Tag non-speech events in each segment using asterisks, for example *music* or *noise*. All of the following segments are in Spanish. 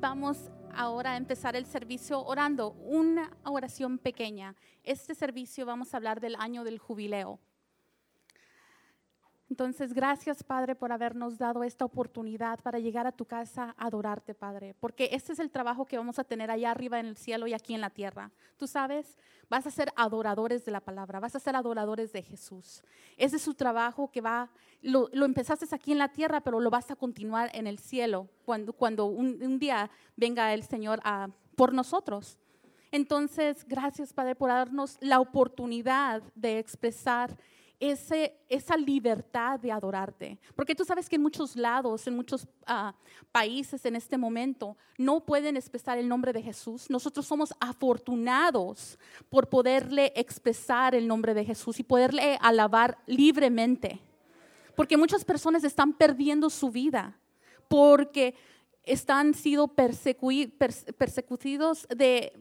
vamos ahora a empezar el servicio orando, una oración pequeña. Este servicio vamos a hablar del año del jubileo. Entonces, gracias Padre por habernos dado esta oportunidad para llegar a tu casa a adorarte, Padre, porque este es el trabajo que vamos a tener allá arriba en el cielo y aquí en la tierra. Tú sabes, vas a ser adoradores de la palabra, vas a ser adoradores de Jesús. Ese es su trabajo que va, lo, empezaste aquí en la tierra, pero lo vas a continuar en el cielo cuando, cuando un, día venga el Señor a, por nosotros. Entonces, gracias Padre por darnos la oportunidad de expresar esa libertad de adorarte. Porque tú sabes que en muchos lados, en muchos ah, países en este momento, no pueden expresar el nombre de Jesús. Nosotros somos afortunados por poderle expresar el nombre de Jesús y poderle alabar libremente. Porque muchas personas están perdiendo su vida porque están siendo perseguidos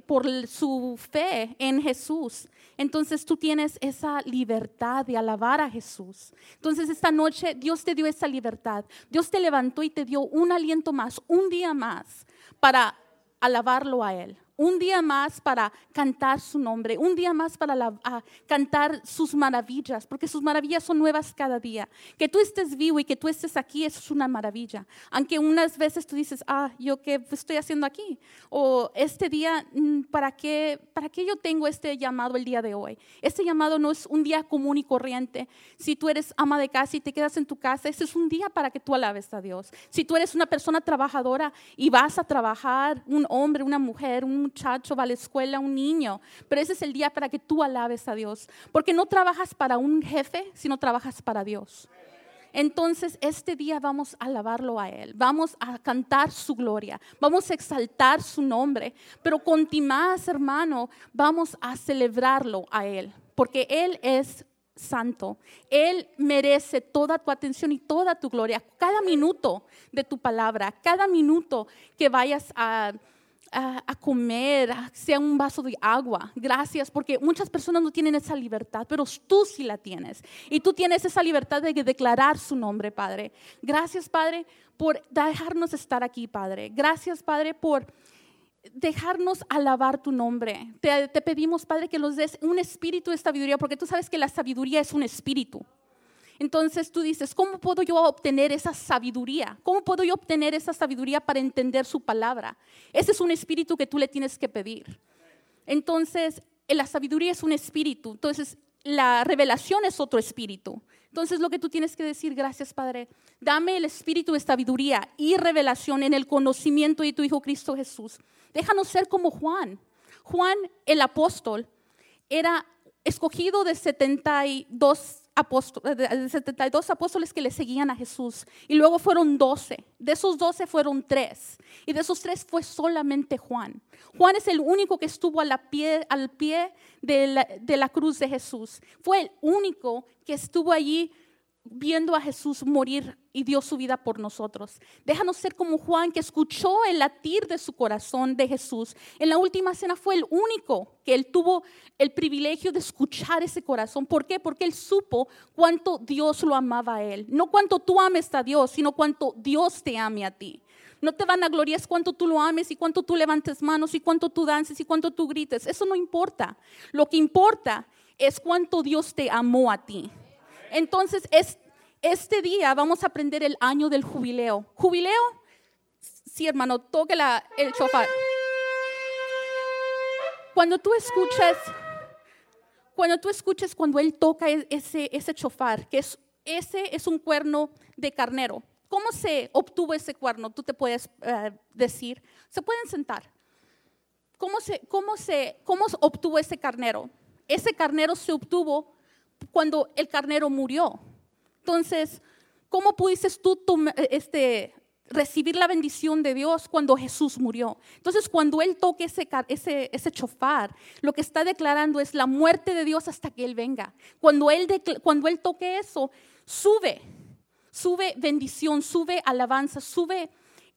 por su fe en Jesús. Entonces tú tienes esa libertad de alabar a Jesús. Entonces esta noche Dios te dio esa libertad. Dios te levantó y te dio un aliento más, un día más para alabarlo a Él un día más para cantar su nombre, un día más para cantar sus maravillas, porque sus maravillas son nuevas cada día. Que tú estés vivo y que tú estés aquí, es una maravilla. Aunque unas veces tú dices, ah, ¿yo qué estoy haciendo aquí? O este día, mm, ¿para qué, ¿para qué yo tengo este llamado el día de hoy? Este llamado no es un día común y corriente. Si tú eres ama de casa y te quedas en tu casa, este es un día para que tú alabes a Dios. Si tú eres una persona trabajadora y vas a trabajar, un hombre, una mujer, un muchacho va a la escuela, un niño, pero ese es el día para que tú alabes a Dios, porque no trabajas para un jefe, sino trabajas para Dios. Entonces, este día vamos a alabarlo a Él, vamos a cantar su gloria, vamos a exaltar su nombre, pero con hermano, vamos a celebrarlo a Él, porque Él es santo. Él merece toda tu atención y toda tu gloria, cada minuto de tu palabra, cada minuto que vayas a a, comer, sea un vaso de agua. Gracias, porque muchas personas no tienen esa libertad, pero tú sí la tienes. Y tú tienes esa libertad de declarar su nombre, Padre. Gracias, Padre, por dejarnos estar aquí, Padre. Gracias, Padre, por dejarnos alabar tu nombre. Te, te pedimos, Padre, que nos des un espíritu de sabiduría, porque tú sabes que la sabiduría es un espíritu. Entonces tú dices, ¿cómo puedo yo obtener esa sabiduría? ¿Cómo puedo yo obtener esa sabiduría para entender su palabra? Ese es un espíritu que tú le tienes que pedir. Entonces, la sabiduría es un espíritu. Entonces, la revelación es otro espíritu. Entonces, lo que tú tienes que decir, gracias Padre, dame el espíritu de sabiduría y revelación en el conocimiento de tu Hijo Cristo Jesús. Déjanos ser como Juan. Juan, el apóstol, era escogido de 72 de 72 apóstoles que le seguían a Jesús. Y luego fueron 12. De esos 12 fueron 3. Y de esos 3 fue solamente Juan. Juan es el único que estuvo pie, al pie de la, de la cruz de Jesús. Fue el único que estuvo allí viendo a Jesús morir y dio su vida por nosotros. Déjanos ser como Juan que escuchó el latir de su corazón de Jesús. En la última cena fue el único que él tuvo el privilegio de escuchar ese corazón. ¿Por qué? Porque él supo cuánto Dios lo amaba a él. No cuánto tú ames a Dios, sino cuánto Dios te ame a ti. No te van a glorias cuánto tú lo ames y cuánto tú levantes manos y cuánto tú dances y cuánto tú grites. Eso no importa. Lo que importa es cuánto Dios te amó a ti. Entonces, este día vamos a aprender el año del jubileo. ¿Jubileo? Sí, hermano, toque la, el chofar. Cuando tú escuchas, cuando tú escuches cuando él toca e-, ese, ese chofar, que es, ese es un cuerno de carnero. ¿Cómo se obtuvo ese cuerno? Tú te puedes eh, decir. Se pueden sentar. ¿Cómo se, cómo, se, ¿Cómo obtuvo ese carnero? Ese carnero se obtuvo cuando el carnero murió. Entonces, ¿cómo pudiste tú este, recibir la bendición de Dios cuando Jesús murió? Entonces, cuando Él toque ese, ese, ese chofar, lo que está declarando es la muerte de Dios hasta que Él venga. Cuando Él, cuando él toque eso, sube, sube bendición, sube alabanza, sube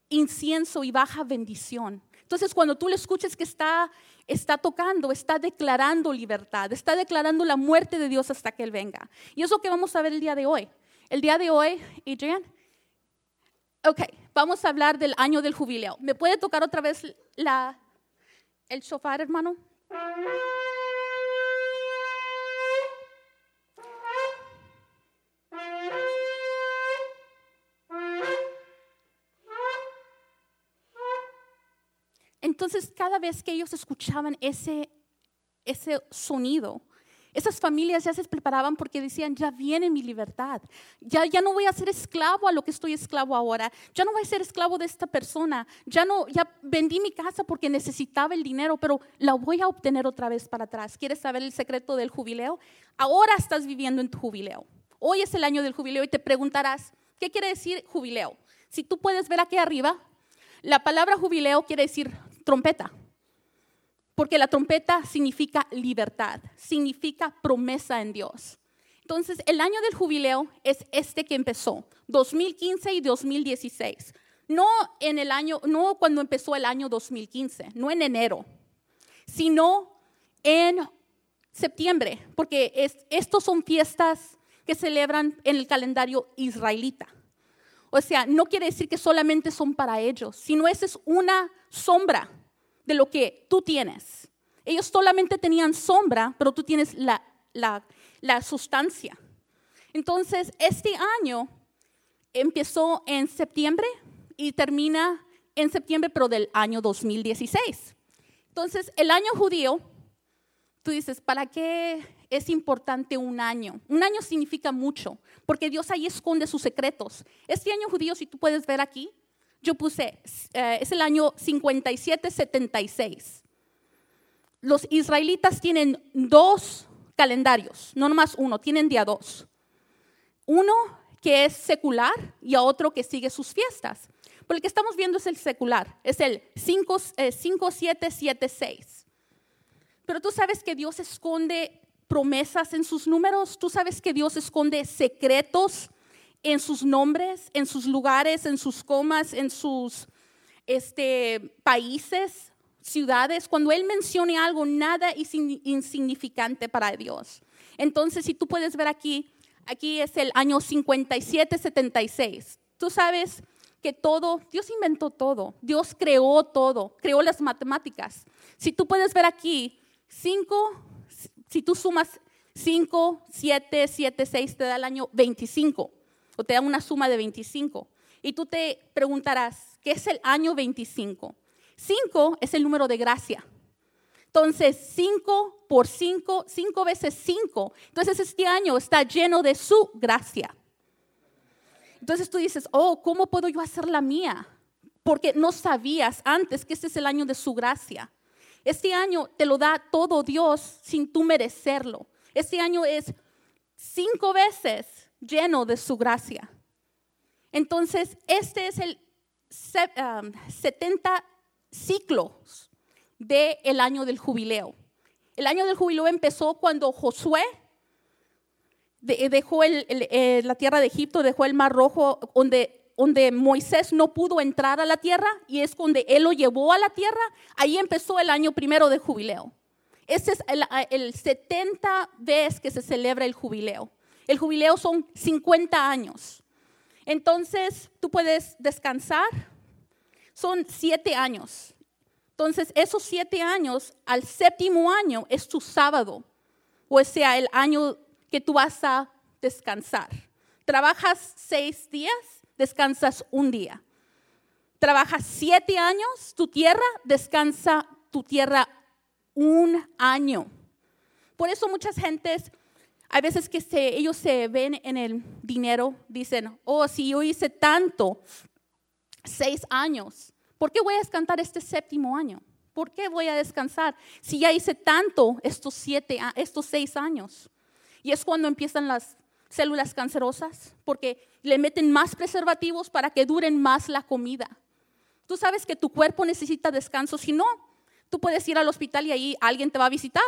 incienso y baja bendición. Entonces, cuando tú le escuches que está, está tocando, está declarando libertad, está declarando la muerte de Dios hasta que Él venga. Y eso que vamos a ver el día de hoy. El día de hoy, Adrian, Ok, vamos a hablar del año del jubileo. ¿Me puede tocar otra vez la, el shofar, hermano? Entonces, cada vez que ellos escuchaban ese, ese sonido, esas familias ya se preparaban porque decían, ya viene mi libertad, ya, ya no voy a ser esclavo a lo que estoy esclavo ahora, ya no voy a ser esclavo de esta persona, ya no, ya vendí mi casa porque necesitaba el dinero, pero la voy a obtener otra vez para atrás. ¿Quieres saber el secreto del jubileo? Ahora estás viviendo en tu jubileo. Hoy es el año del jubileo y te preguntarás, ¿qué quiere decir jubileo? Si tú puedes ver aquí arriba, la palabra jubileo quiere decir trompeta porque la trompeta significa libertad, significa promesa en Dios. Entonces, el año del jubileo es este que empezó, 2015 y 2016. No en el año, no cuando empezó el año 2015, no en enero, sino en septiembre, porque estos son fiestas que celebran en el calendario israelita. O sea, no quiere decir que solamente son para ellos, sino esa es una sombra de lo que tú tienes. Ellos solamente tenían sombra, pero tú tienes la, la, sustancia. Entonces, este año empezó en septiembre y termina en septiembre, pero del año 2016. Entonces, el año judío, tú dices, ¿para qué es importante un año? Un año significa mucho, porque Dios ahí esconde sus secretos. Este año judío, si tú puedes ver aquí, yo puse, eh, es el año 5776. Los israelitas tienen dos calendarios, no nomás uno, tienen día dos. Uno que es secular y a otro que sigue sus fiestas. Pero el que estamos viendo es el secular, es el 5776. Eh, Pero tú sabes que Dios esconde promesas en sus números, tú sabes que Dios esconde secretos en sus nombres, en sus lugares, en sus comas, en sus este, países, ciudades. Cuando Él mencione algo, nada es insignificante para Dios. Entonces, si tú puedes ver aquí, aquí es el año 5776. Tú sabes que todo, Dios inventó todo, Dios creó todo, creó las matemáticas. Si tú puedes ver aquí, 5, si tú sumas 5, 7, 7, 6, te da el año 25 o te da una suma de 25. Y tú te preguntarás, ¿qué es el año 25? 5 es el número de gracia. Entonces, 5 por 5, 5 veces 5. Entonces, este año está lleno de su gracia. Entonces tú dices, oh, ¿cómo puedo yo hacer la mía? Porque no sabías antes que este es el año de su gracia. Este año te lo da todo Dios sin tú merecerlo. Este año es cinco veces lleno de su gracia. Entonces, este es el 70 um, ciclos del año del jubileo. El año del jubileo empezó cuando Josué dejó eh, la tierra de Egipto, dejó el mar rojo, donde, donde Moisés no pudo entrar a la tierra, y es donde él lo llevó a la tierra. Ahí empezó el año primero del jubileo. Ese es el, el 70 vez que se celebra el jubileo. El jubileo son 50 años. Entonces, tú puedes descansar. Son siete años. Entonces, esos siete años, al séptimo año es tu sábado. O sea, el año que tú vas a descansar. Trabajas seis días, descansas un día. Trabajas siete años, tu tierra, descansa tu tierra un año. Por eso muchas gentes hay veces que ellos se ven en el dinero, dicen, oh, si yo hice tanto, seis años, ¿por qué voy a descansar este séptimo año? ¿Por qué voy a descansar si ya hice tanto estos, siete, estos seis años? Y es cuando empiezan las células cancerosas, porque le meten más preservativos para que duren más la comida. Tú sabes que tu cuerpo necesita descanso, si no, tú puedes ir al hospital y ahí alguien te va a visitar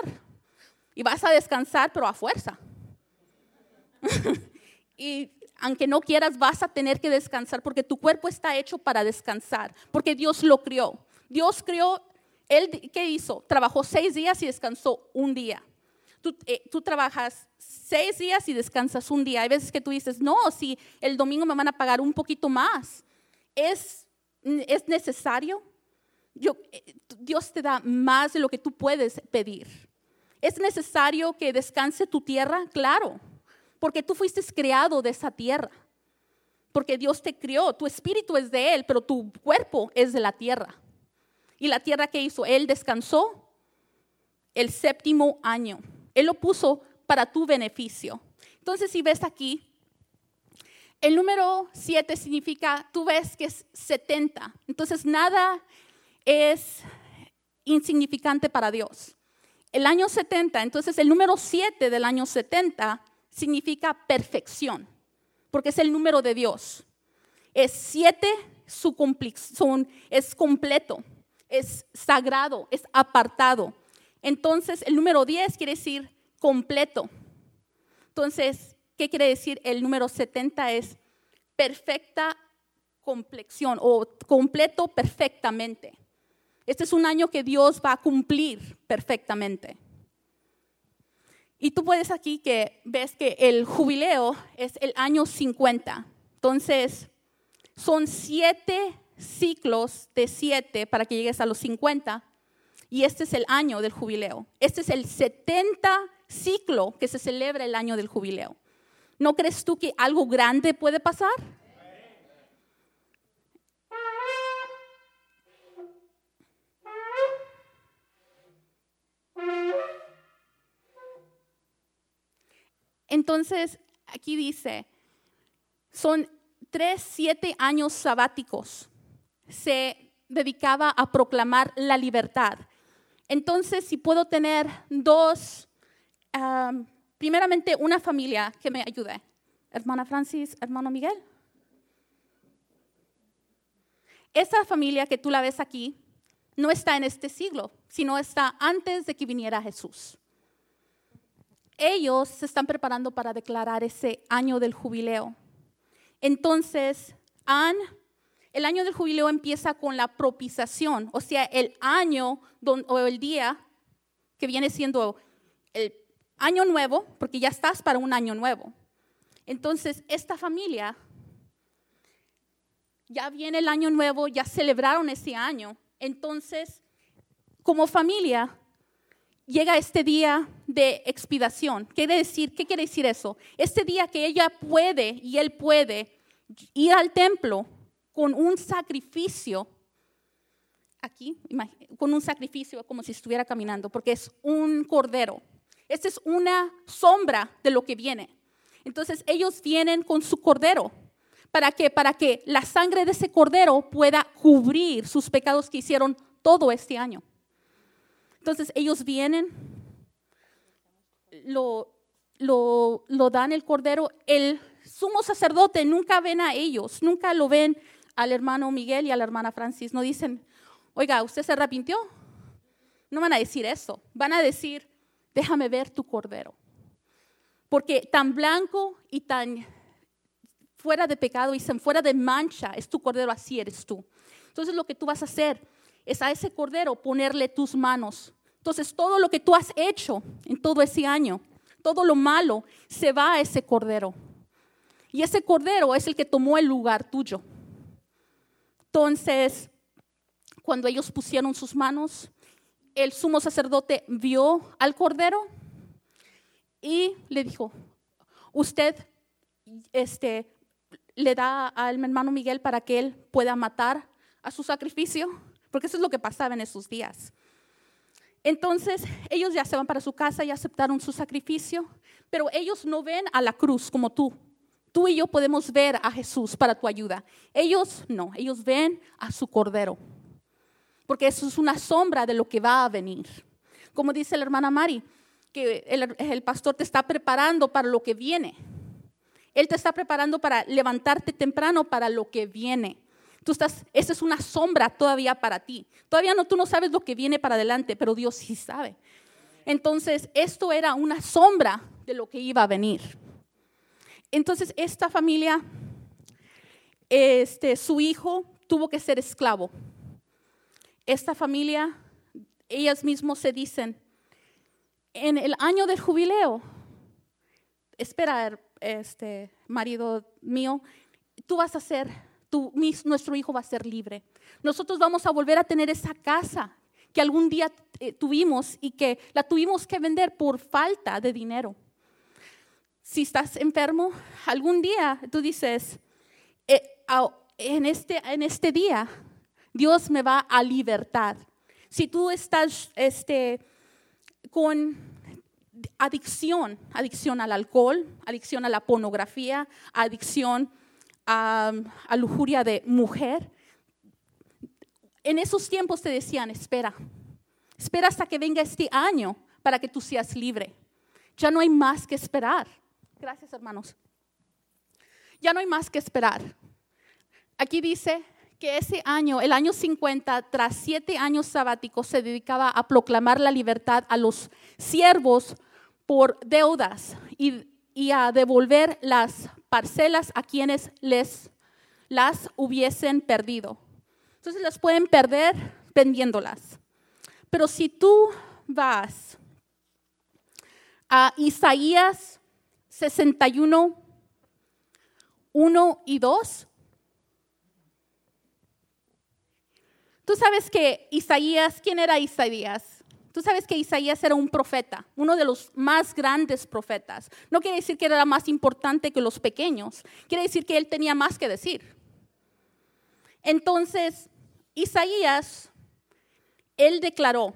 y vas a descansar, pero a fuerza. *laughs* y aunque no quieras, vas a tener que descansar porque tu cuerpo está hecho para descansar, porque Dios lo crió. Dios crió, Él, ¿qué hizo? Trabajó seis días y descansó un día. Tú, eh, tú, trabajas seis días y descansas un día. Hay veces que tú dices, no, si el domingo me van a pagar un poquito más. es, es necesario. Eh, Dios te da más de lo que tú puedes pedir. ¿Es necesario que descanse tu tierra? Claro, porque tú fuiste creado de esa tierra. Porque Dios te crió, tu espíritu es de Él, pero tu cuerpo es de la tierra. ¿Y la tierra que hizo? Él descansó el séptimo año. Él lo puso para tu beneficio. Entonces, si ves aquí, el número 7 significa, tú ves que es 70. Entonces, nada es insignificante para Dios. El año 70, entonces el número 7 del año 70 significa perfección, porque es el número de Dios. Es 7, su es completo, es sagrado, es apartado. Entonces, el número 10 quiere decir completo. Entonces, ¿qué quiere decir? El número 70 es perfecta complexión o completo perfectamente. Este es un año que Dios va a cumplir perfectamente. Y tú puedes aquí que ves que el jubileo es el año 50. Entonces, son siete ciclos de siete para que llegues a los 50. Y este es el año del jubileo. Este es el 70 ciclo que se celebra el año del jubileo. ¿No crees tú que algo grande puede pasar? Entonces, aquí dice, son tres, siete años sabáticos. Se dedicaba a proclamar la libertad. Entonces, si puedo tener dos, primeramente una familia que me ayude. Hermana Francis, hermano Miguel. Esa familia que tú la ves aquí no está en este siglo, sino está antes de que viniera Jesús ellos se están preparando para declarar ese año del jubileo. Entonces, el año del jubileo empieza con la propiciación, o sea, el año o el día que viene siendo el año nuevo, porque ya estás para un año nuevo. Entonces, esta familia, ya viene el año nuevo, ya celebraron ese año. Entonces, como familia, llega este día de expiación. Quiere decir, ¿qué quiere decir eso? Este día que ella puede y él puede ir al templo con un sacrificio, aquí, con un sacrificio como si estuviera caminando, porque es un cordero. Esta es una sombra de lo que viene. Entonces ellos vienen con su cordero. ¿Para qué? Para que la sangre de ese cordero pueda cubrir sus pecados que hicieron todo este año. Entonces ellos vienen, lo, lo, dan el cordero. El sumo sacerdote nunca ven a ellos, nunca lo ven al hermano Miguel y a la hermana Francis. No dicen, oiga, ¿usted se arrepintió? No van a decir eso. Van a decir, déjame ver tu cordero. Porque tan blanco y tan fuera de pecado y fuera de mancha es tu cordero, así eres tú. Entonces lo que tú vas a hacer es a ese cordero ponerle tus manos. Entonces todo lo que tú has hecho en todo ese año, todo lo malo, se va a ese cordero. Y ese cordero es el que tomó el lugar tuyo. Entonces, cuando ellos pusieron sus manos, el sumo sacerdote vio al cordero y le dijo, usted este, le da al hermano Miguel para que él pueda matar a su sacrificio porque eso es lo que pasaba en esos días. Entonces, ellos ya se van para su casa y aceptaron su sacrificio, pero ellos no ven a la cruz como tú. Tú y yo podemos ver a Jesús para tu ayuda. Ellos no, ellos ven a su cordero, porque eso es una sombra de lo que va a venir. Como dice la hermana Mari, que el, el pastor te está preparando para lo que viene. Él te está preparando para levantarte temprano para lo que viene. Tú estás, esa es una sombra todavía para ti. Todavía no, tú no sabes lo que viene para adelante, pero Dios sí sabe. Entonces, esto era una sombra de lo que iba a venir. Entonces, esta familia, este, su hijo tuvo que ser esclavo. Esta familia, ellas mismos se dicen, en el año del jubileo, espera, este marido mío, tú vas a ser nuestro hijo va a ser libre. Nosotros vamos a volver a tener esa casa que algún día eh, tuvimos y que la tuvimos que vender por falta de dinero. Si estás enfermo, algún día tú dices, eh, en, este, en este día Dios me va a libertar. Si tú estás este, con adicción, adicción al alcohol, adicción a la pornografía, adicción a, a lujuria de mujer, en esos tiempos te decían, espera, espera hasta que venga este año para que tú seas libre. Ya no hay más que esperar. Gracias, hermanos. Ya no hay más que esperar. Aquí dice que ese año, el año 50, tras siete años sabáticos, se dedicaba a proclamar la libertad a los siervos por deudas y, y a devolver las parcelas a quienes les las hubiesen perdido. Entonces las pueden perder vendiéndolas. Pero si tú vas a Isaías 61, 1 y 2, tú sabes que Isaías, ¿quién era Isaías? Tú sabes que Isaías era un profeta, uno de los más grandes profetas. No quiere decir que era más importante que los pequeños, quiere decir que él tenía más que decir. Entonces, Isaías, él declaró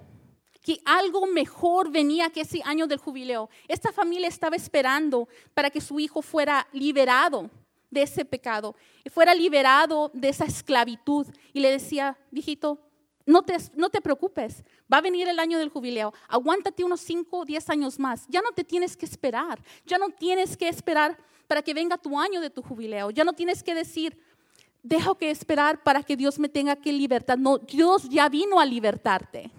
que algo mejor venía que ese año del jubileo. Esta familia estaba esperando para que su hijo fuera liberado de ese pecado, fuera liberado de esa esclavitud. Y le decía, viejito, no te, no te preocupes, va a venir el año del jubileo, aguántate unos 5 o 10 años más, ya no te tienes que esperar, ya no tienes que esperar para que venga tu año de tu jubileo, ya no tienes que decir, dejo que esperar para que Dios me tenga que libertar. No, Dios ya vino a libertarte.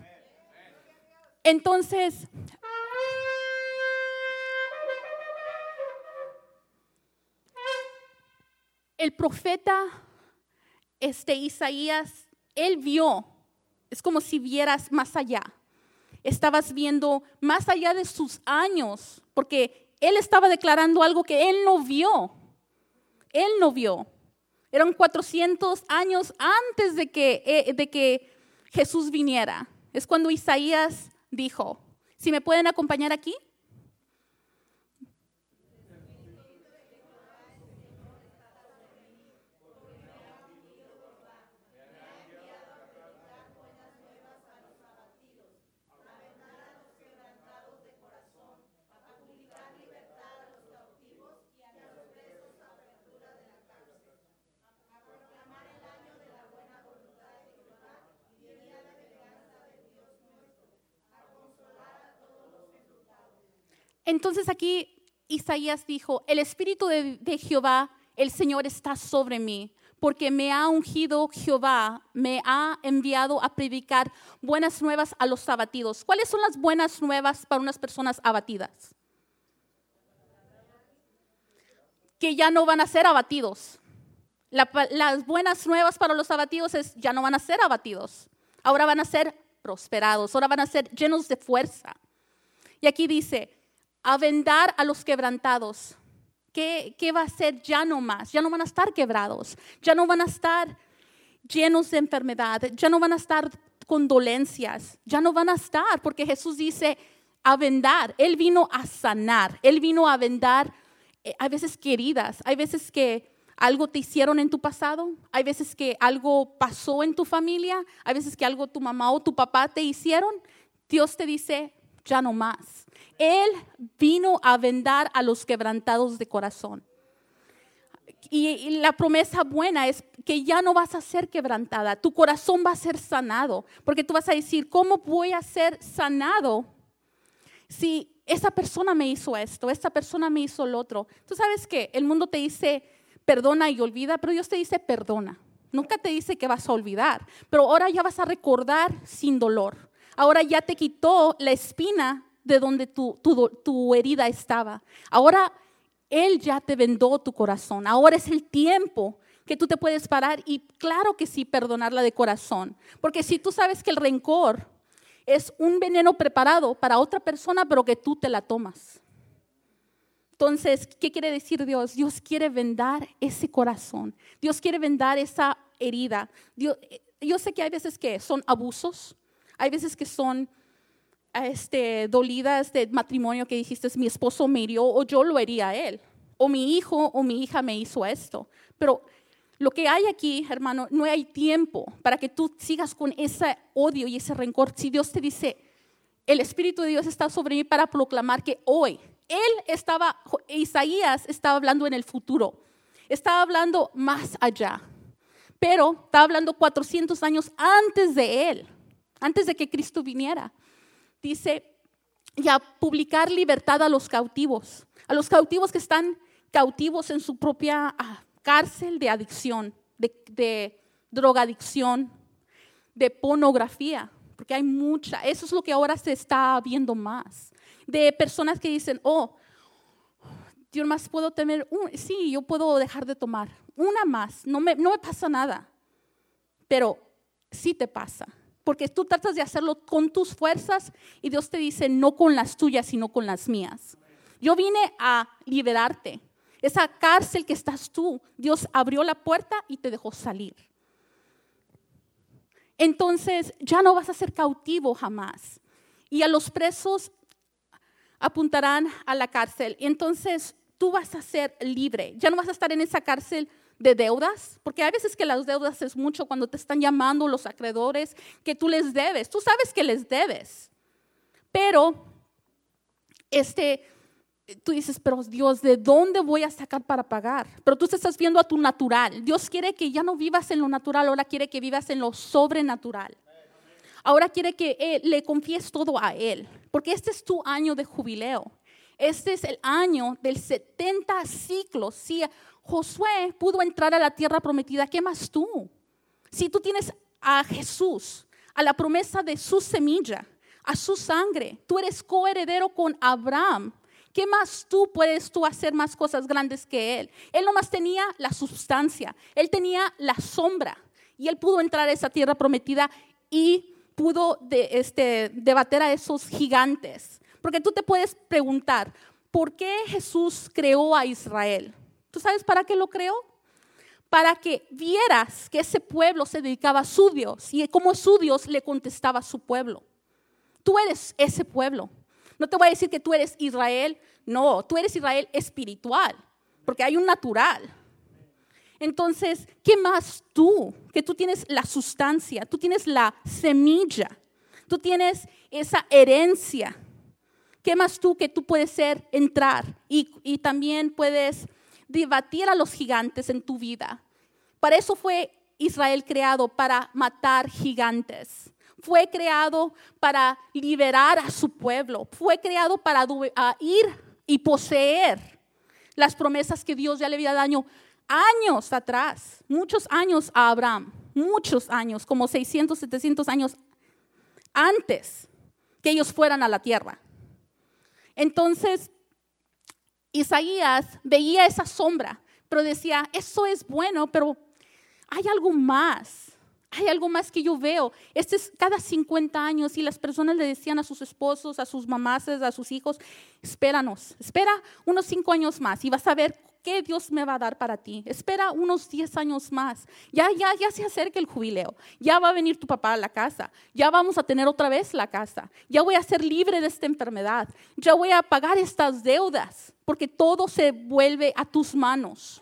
Entonces, el profeta este Isaías, él vio, es como si vieras más allá. Estabas viendo más allá de sus años, porque él estaba declarando algo que él no vio. Él no vio. Eran 400 años antes de que, eh, de que Jesús viniera. Es cuando Isaías dijo, si me pueden acompañar aquí. Entonces aquí Isaías dijo, el Espíritu de, Jehová, el Señor está sobre mí, porque me ha ungido Jehová, me ha enviado a predicar buenas nuevas a los abatidos. ¿Cuáles son las buenas nuevas para unas personas abatidas? Que ya no van a ser abatidos. las buenas nuevas para los abatidos es ya no van a ser abatidos. Ahora van a ser prosperados, ahora van a ser llenos de fuerza. Y aquí dice, a vendar a los quebrantados. ¿Qué, ¿Qué, va a ser ya no más? Ya no van a estar quebrados, ya no van a estar llenos de enfermedad, ya no van a estar con dolencias, ya no van a estar, porque Jesús dice a vendar. Él vino a sanar, Él vino a vendar. Eh, hay veces queridas, hay veces que algo te hicieron en tu pasado, hay veces que algo pasó en tu familia, hay veces que algo tu mamá o tu papá te hicieron. Dios te dice, ya no más. Él vino a vendar a los quebrantados de corazón. Y, la promesa buena es que ya no vas a ser quebrantada, tu corazón va a ser sanado, porque tú vas a decir, ¿cómo voy a ser sanado si esa persona me hizo esto, esta persona me hizo lo otro? Tú sabes que el mundo te dice, perdona y olvida, pero Dios te dice, perdona. Nunca te dice que vas a olvidar, pero ahora ya vas a recordar sin dolor. Ahora ya te quitó la espina de donde tu, tu, herida estaba. Ahora Él ya te vendó tu corazón. Ahora es el tiempo que tú te puedes parar y claro que sí perdonarla de corazón. Porque si tú sabes que el rencor es un veneno preparado para otra persona, pero que tú te la tomas. Entonces, ¿qué quiere decir Dios? Dios quiere vendar ese corazón. Dios quiere vendar esa herida. yo sé que hay veces que son abusos, hay veces que son este, dolidas de matrimonio que dijiste, mi esposo me hirió o yo lo hería a él, o mi hijo o mi hija me hizo esto. Pero lo que hay aquí, hermano, no hay tiempo para que tú sigas con ese odio y ese rencor. Si Dios te dice, el Espíritu de Dios está sobre mí para proclamar que hoy, él estaba, Isaías estaba hablando en el futuro, estaba hablando más allá, pero estaba hablando 400 años antes de él, antes de que Cristo viniera. Dice, y a publicar libertad a los cautivos, a los cautivos que están cautivos en su propia ah, cárcel de adicción, de, de drogadicción, de pornografía, porque hay mucha, eso es lo que ahora se está viendo más de personas que dicen, oh, yo más puedo tener, sí, yo puedo dejar de tomar una más, no me pasa nada, pero sí te pasa, porque tú tratas de hacerlo con tus fuerzas y Dios te dice, no con las tuyas, sino con las mías. Yo vine a liberarte. Esa cárcel que estás tú, Dios abrió la puerta y te dejó salir. Entonces ya no vas a ser cautivo jamás. Y a los presos apuntarán a la cárcel. Entonces tú vas a ser libre. Ya no vas a estar en esa cárcel de deudas, porque hay veces que las deudas es mucho cuando te están llamando los acreedores que tú les debes. Tú sabes que les debes. Pero este tú dices, pero Dios, ¿de dónde voy a sacar para pagar? Pero tú te estás viendo a tu natural. Dios quiere que ya no vivas en lo natural, ahora quiere que vivas en lo sobrenatural. Ahora quiere que eh, le confíes todo a Él, porque este es tu año de jubileo. Este es el año del 70 ciclos. Si Josué pudo entrar a la tierra prometida, ¿qué más tú? Si tú tienes a Jesús, a la promesa de su semilla, a su sangre, tú eres coheredero con Abraham. ¿Qué más tú puedes tú hacer más cosas grandes que él? Él nomás tenía la sustancia, él tenía la sombra y él pudo entrar a esa tierra prometida y pudo de, este, debater a esos gigantes. Porque tú te puedes preguntar, ¿por qué Jesús creó a Israel? ¿Tú sabes para qué lo creó? Para que vieras que ese pueblo se dedicaba a su Dios y como su Dios le contestaba a su pueblo. Tú eres ese pueblo. No te voy a decir que tú eres Israel, no, tú eres Israel espiritual, porque hay un natural. Entonces, ¿qué más tú? Que tú tienes la sustancia, tú tienes la semilla, tú tienes esa herencia. ¿Qué más tú que tú puedes ser, entrar y, y también puedes debatir a los gigantes en tu vida? Para eso fue Israel creado, para matar gigantes. Fue creado para liberar a su pueblo. Fue creado para ir y poseer las promesas que Dios ya le había dado años atrás, muchos años a Abraham, muchos años, como 600, 700 años antes que ellos fueran a la tierra. Entonces, Isaías veía esa sombra, pero decía, eso es bueno, pero hay algo más. Hay algo más que yo veo. Este es cada 50 años y las personas le decían a sus esposos, a sus mamás, a sus hijos, espéranos, espera unos 5 años más y vas a ver qué Dios me va a dar para ti. Espera unos 10 años más. Ya, ya, ya se acerca el jubileo. Ya va a venir tu papá a la casa. Ya vamos a tener otra vez la casa. Ya voy a ser libre de esta enfermedad. Ya voy a pagar estas deudas porque todo se vuelve a tus manos.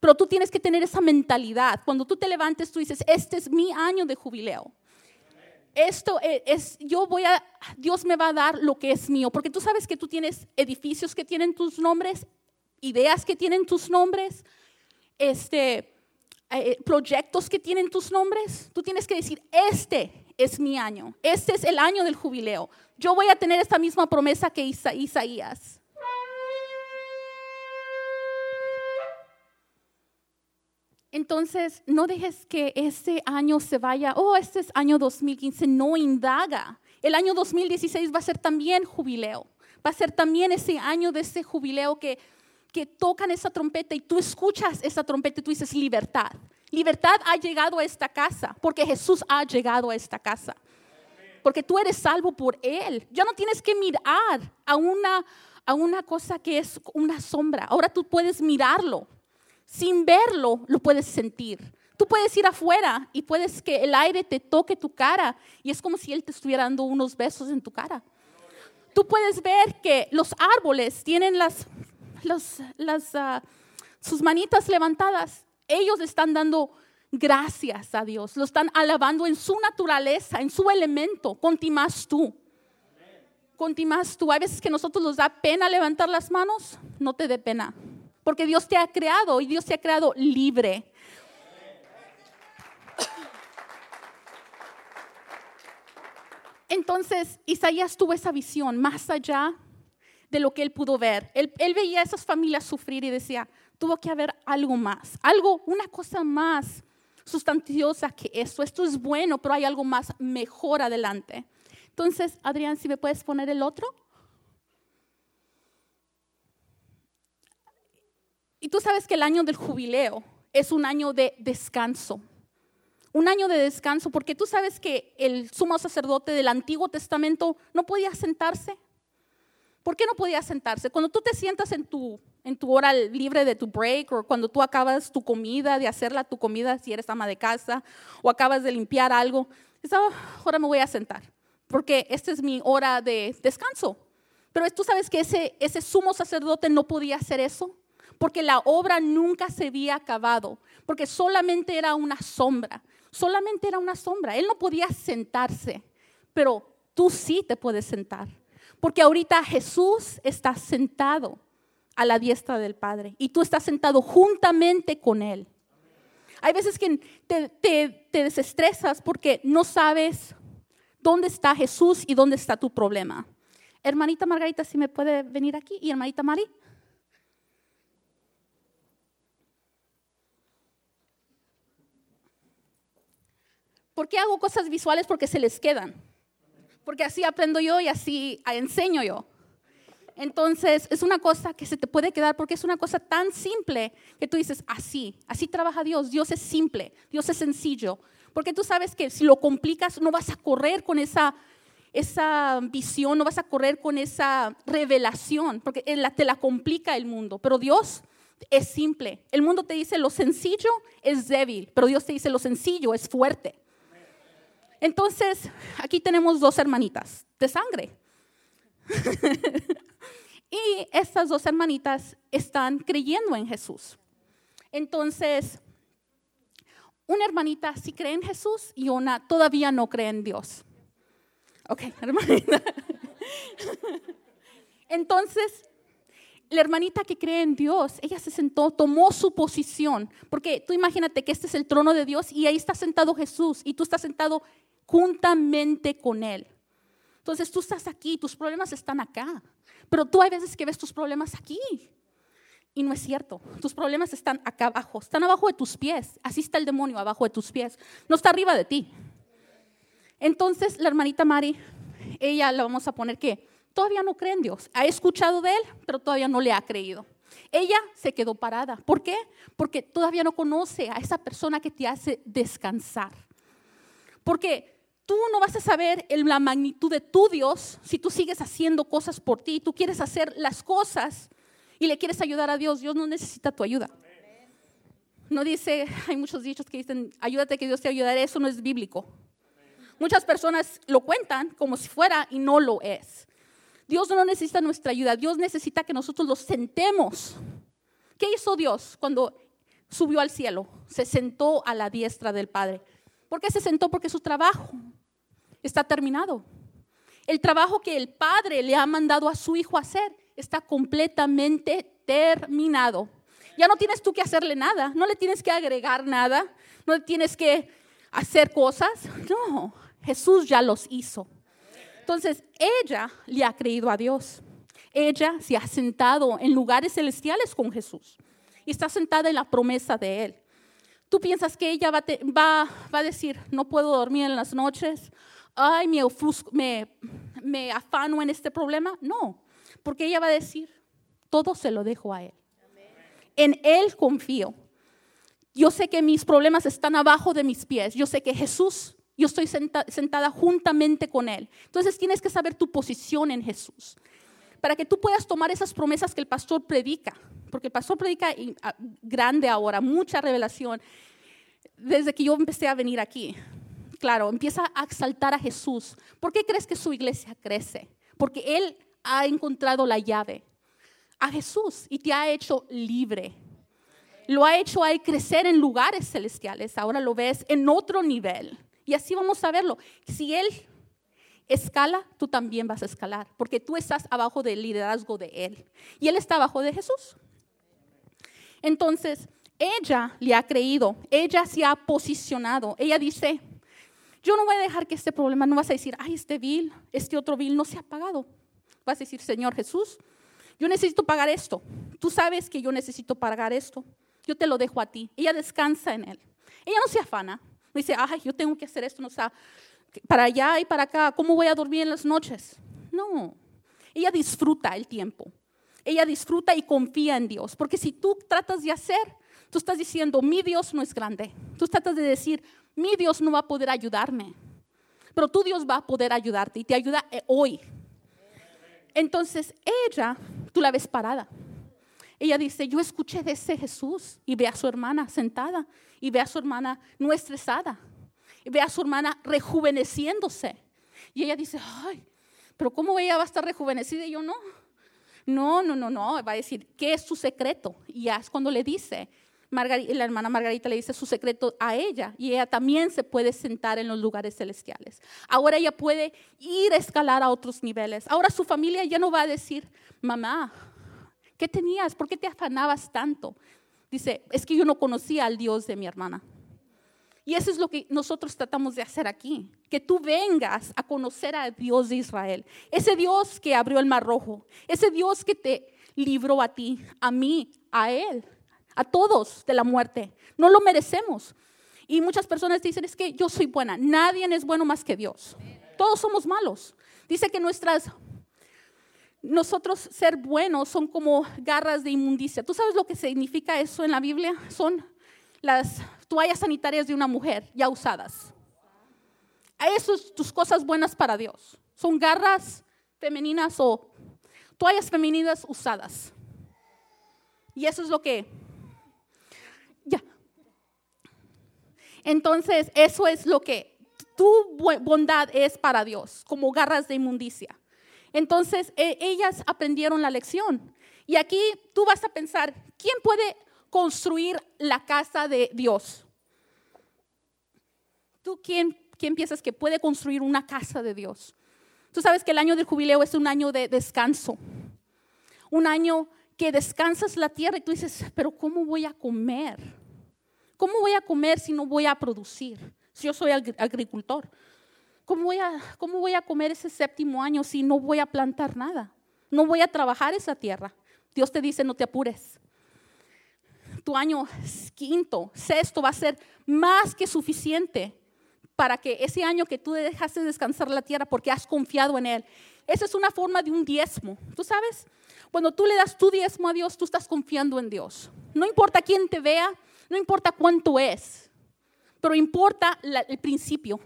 Pero tú tienes que tener esa mentalidad. Cuando tú te levantes, tú dices, este es mi año de jubileo. Esto e, es, yo voy a, Dios me va a dar lo que es mío, porque tú sabes que tú tienes edificios que tienen tus nombres, ideas que tienen tus nombres, este, eh, proyectos que tienen tus nombres. Tú tienes que decir, este es mi año, este es el año del jubileo. Yo voy a tener esta misma promesa que Isaías. Entonces, no dejes que ese año se vaya, oh, este es año 2015, no indaga. El año 2016 va a ser también jubileo, va a ser también ese año de ese jubileo que, que tocan esa trompeta y tú escuchas esa trompeta y tú dices libertad. Libertad ha llegado a esta casa porque Jesús ha llegado a esta casa. Porque tú eres salvo por Él. Ya no tienes que mirar a una a una cosa que es una sombra. Ahora tú puedes mirarlo. Sin verlo, lo puedes sentir. Tú puedes ir afuera y puedes que el aire te toque tu cara y es como si él te estuviera dando unos besos en tu cara. Tú puedes ver que los árboles tienen las, las, ah, sus manitas levantadas. Ellos están dando gracias a Dios, lo están alabando en su naturaleza, en su elemento. Contimás tú. Contimás tú. Hay veces que a nosotros nos da pena levantar las manos, no te dé pena, porque Dios te ha creado y Dios te ha creado libre. Entonces Isaías tuvo esa visión más allá de lo que él pudo ver. Él, veía a esas familias sufrir y decía, tuvo que haber algo más, algo, una cosa más sustanciosa que eso. Esto es bueno, pero hay algo más mejor adelante. Entonces, Adrián, si me puedes poner el otro. Y tú sabes que el año del jubileo es un año de descanso un año de descanso, porque tú sabes que el sumo sacerdote del Antiguo Testamento no podía sentarse. ¿Por qué no podía sentarse? Cuando tú te sientas en tu, en tu hora libre de tu break o cuando tú acabas tu comida, de hacerla tu comida si eres ama de casa o acabas de limpiar algo, dices, oh, ahora me voy a sentar porque esta es mi hora de descanso. Pero tú sabes que ese, ese sumo sacerdote no podía hacer eso porque la obra nunca se había acabado, porque solamente era una sombra solamente era una sombra. Él no podía sentarse, pero tú sí te puedes sentar. Porque ahorita Jesús está sentado a la diestra del Padre y tú estás sentado juntamente con Él. Hay veces que te, te, desestresas porque no sabes dónde está Jesús y dónde está tu problema. Hermanita Margarita, si me puede venir aquí. Y hermanita Mari. ¿Por qué hago cosas visuales? Porque se les quedan. Porque así aprendo yo y así enseño yo. Entonces, es una cosa que se te puede quedar porque es una cosa tan simple que tú dices, así, así trabaja Dios. Dios es simple, Dios es sencillo. Porque tú sabes que si lo complicas, no vas a correr con esa, esa visión, no vas a correr con esa revelación, porque te la complica el mundo. Pero Dios es simple. El mundo te dice lo sencillo es débil, pero Dios te dice lo sencillo es fuerte. Entonces, aquí tenemos dos hermanitas de sangre. *laughs* y estas dos hermanitas están creyendo en Jesús. Entonces, una hermanita sí cree en Jesús y una todavía no cree en Dios. Ok, *laughs* hermanita. Entonces, la hermanita que cree en Dios, ella se sentó, tomó su posición, porque tú imagínate que este es el trono de Dios y ahí está sentado Jesús y tú estás sentado juntamente con Él. Entonces tú estás aquí, tus problemas están acá, pero tú hay veces que ves tus problemas aquí. Y no es cierto, tus problemas están acá abajo, están abajo de tus pies, así está el demonio abajo de tus pies, no está arriba de ti. Entonces la hermanita Mari, ella la vamos a poner que todavía no cree en Dios, ha escuchado de Él, pero todavía no le ha creído. Ella se quedó parada. ¿Por qué? Porque todavía no conoce a esa persona que te hace descansar. Porque tú no vas a saber la magnitud de tu Dios si tú sigues haciendo cosas por ti. Tú quieres hacer las cosas y le quieres ayudar a Dios. Dios no necesita tu ayuda. No dice, hay muchos dichos que dicen, ayúdate que Dios te ayudará. Eso no es bíblico. Muchas personas lo cuentan como si fuera y no lo es. Dios no necesita nuestra ayuda. Dios necesita que nosotros lo sentemos. ¿Qué hizo Dios cuando subió al cielo? Se sentó a la diestra del Padre. ¿Por qué se sentó? Porque su trabajo está terminado. El trabajo que el Padre le ha mandado a su Hijo hacer está completamente terminado. Ya no tienes tú que hacerle nada, no le tienes que agregar nada, no le tienes que hacer cosas. No, Jesús ya los hizo. Entonces, ella le ha creído a Dios. Ella se ha sentado en lugares celestiales con Jesús y está sentada en la promesa de Él. ¿Tú piensas que ella va, a decir, no puedo dormir en las noches? Ay, me afano en este problema. No, porque ella va a decir, todo se lo dejo a Él. En Él confío. Yo sé que mis problemas están abajo de mis pies. Yo sé que Jesús, yo estoy sentada juntamente con Él. Entonces tienes que saber tu posición en Jesús. Para que tú puedas tomar esas promesas que el pastor predica, porque el pastor predica ah, grande ahora, mucha revelación, desde que yo empecé a venir aquí. Claro, empieza a exaltar a Jesús. ¿Por qué crees que su iglesia crece? Porque Él ha encontrado la llave a Jesús y te ha hecho libre. Lo ha hecho a crecer en lugares celestiales. Ahora lo ves en otro nivel. Y así vamos a verlo. Si Él escala, tú también vas a escalar, porque tú estás abajo del liderazgo de Él. Y Él está abajo de Jesús. Entonces, ella le ha creído, ella se ha posicionado. Ella dice, yo no voy a dejar que este problema, no vas a decir, ay, este bill, este otro bill no se ha pagado. Vas a decir, Señor Jesús, yo necesito pagar esto. Tú sabes que yo necesito pagar esto. Yo te lo dejo a ti. Ella descansa en Él. Ella no se afana. No dice, ay, yo tengo que hacer esto, no está para allá y para acá. ¿Cómo voy a dormir en las noches? No. Ella disfruta el tiempo. Ella disfruta y confía en Dios. Porque si tú tratas de hacer, tú estás diciendo, mi Dios no es grande. Tú tratas de decir, mi Dios no va a poder ayudarme. Pero tu Dios va a poder ayudarte y te ayuda eh, hoy. Entonces ella, tú la ves parada. Ella dice, yo escuché de ese Jesús y ve a su hermana sentada y ve a su hermana no estresada ve a su hermana rejuveneciéndose. Y ella dice, ay, pero ¿cómo ella va a estar rejuvenecida? Y yo no. No, no, no, no. Va a decir, ¿qué es su secreto? Y ya es cuando le dice, la hermana Margarita le dice su secreto a ella y ella también se puede sentar en los lugares celestiales. Ahora ella puede ir a escalar a otros niveles. Ahora su familia ya no va a decir, mamá, ¿qué tenías? ¿Por qué te afanabas tanto? Dice, es que yo no conocía al Dios de mi hermana. Y eso es lo que nosotros tratamos de hacer aquí, que tú vengas a conocer a Dios de Israel, ese Dios que abrió el mar rojo, ese Dios que te libró a ti, a mí, a Él a todos de la muerte. No lo merecemos. Y muchas personas dicen, es que yo soy buena. Nadie es bueno más que Dios. Todos somos malos. Dice que nuestras, nosotros ser buenos son como garras de inmundicia. ¿Tú sabes lo que significa eso en la Biblia? Son las toallas sanitarias de una mujer ya usadas. Eso es tus cosas buenas para Dios. Son garras femeninas o toallas femeninas usadas. Y eso es lo que ya. Entonces, eso es lo que tu bondad es para Dios, como garras de inmundicia. Entonces, e, ellas aprendieron la lección. Y aquí tú vas a pensar, ¿quién puede construir la casa de Dios? ¿Tú quién, quién piensas que puede construir una casa de Dios? Tú sabes que el año del jubileo es un año de descanso, un año que descansas la tierra y tú dices, pero ¿cómo voy a comer? ¿Cómo voy a comer si no voy a producir? Si yo soy agricultor. ¿Cómo voy, a, ¿Cómo voy a comer ese séptimo año si no voy a plantar nada? No voy a trabajar esa tierra. Dios te dice, no te apures. Tu año quinto, sexto va a ser más que suficiente para que ese año que tú dejaste descansar la tierra porque has confiado en Él. Esa es una forma de un diezmo. ¿Tú sabes? Cuando tú le das tu diezmo a Dios, tú estás confiando en Dios. No importa quién te vea, no importa cuánto es, pero importa el principio.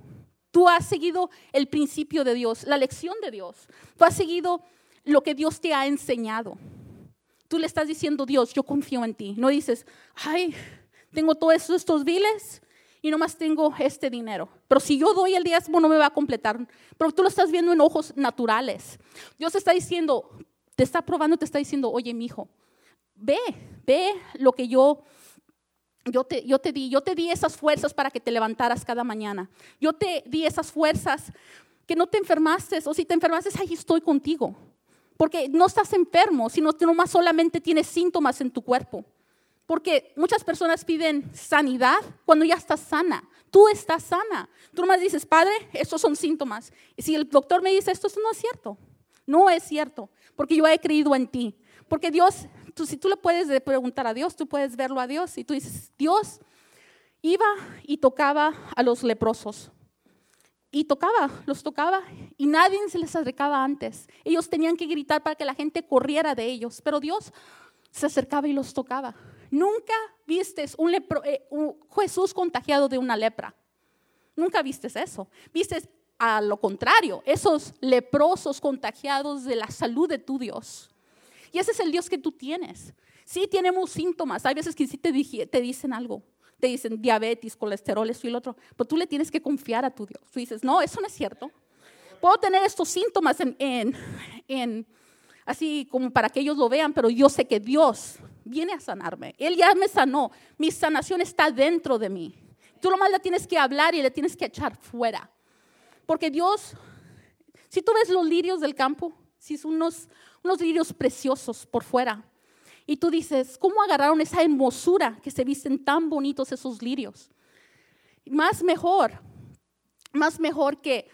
Tú has seguido el principio de Dios, la lección de Dios. Tú has seguido lo que Dios te ha enseñado. Tú le estás diciendo, Dios, yo confío en ti. No dices, ay, tengo todos estos biles y nomás tengo este dinero. Pero si yo doy el diezmo no me va a completar. Pero tú lo estás viendo en ojos naturales. Dios está diciendo, te está probando, te está diciendo, oye, mi hijo, ve, ve lo que yo, yo te, yo te di, yo te di esas fuerzas para que te levantaras cada mañana. Yo te di esas fuerzas que no te enfermaste, o si te enfermaste, ahí estoy contigo. Porque no estás enfermo, sino que nomás solamente tienes síntomas en tu cuerpo. Porque muchas personas piden sanidad cuando ya estás sana. Tú estás sana. Tú nomás dices, Padre, estos son síntomas. Y si el doctor me dice esto, no es cierto. No es cierto, porque yo he creído en ti. Porque Dios, tú, si tú le puedes preguntar a Dios, tú puedes verlo a Dios y tú dices, Dios iba y tocaba a los leprosos. Y tocaba, los tocaba y nadie se les acercaba antes. Ellos tenían que gritar para que la gente corriera de ellos, pero Dios se acercaba y los tocaba. Nunca vistes un, eh, Jesús contagiado de una lepra. Nunca vistes eso. Vistes a lo contrario, esos leprosos contagiados de la salud de tu Dios. Y ese es el Dios que tú tienes. Sí tenemos síntomas, hay veces que sí te, te dicen algo, te dicen diabetes, colesterol, esto y lo otro, pero tú le tienes que confiar a tu Dios. Tú dices, no, eso no es cierto. Puedo tener estos síntomas en, en, así como para que ellos lo vean, pero yo sé que Dios viene a sanarme. Él ya me sanó. Mi sanación está dentro de mí. Tú lo más le tienes que hablar y le tienes que echar fuera. Porque Dios, si tú ves los lirios del campo, si son unos, unos lirios preciosos por fuera, y tú dices, ¿cómo agarraron esa hermosura que se visten tan bonitos esos lirios? Más mejor, más mejor que,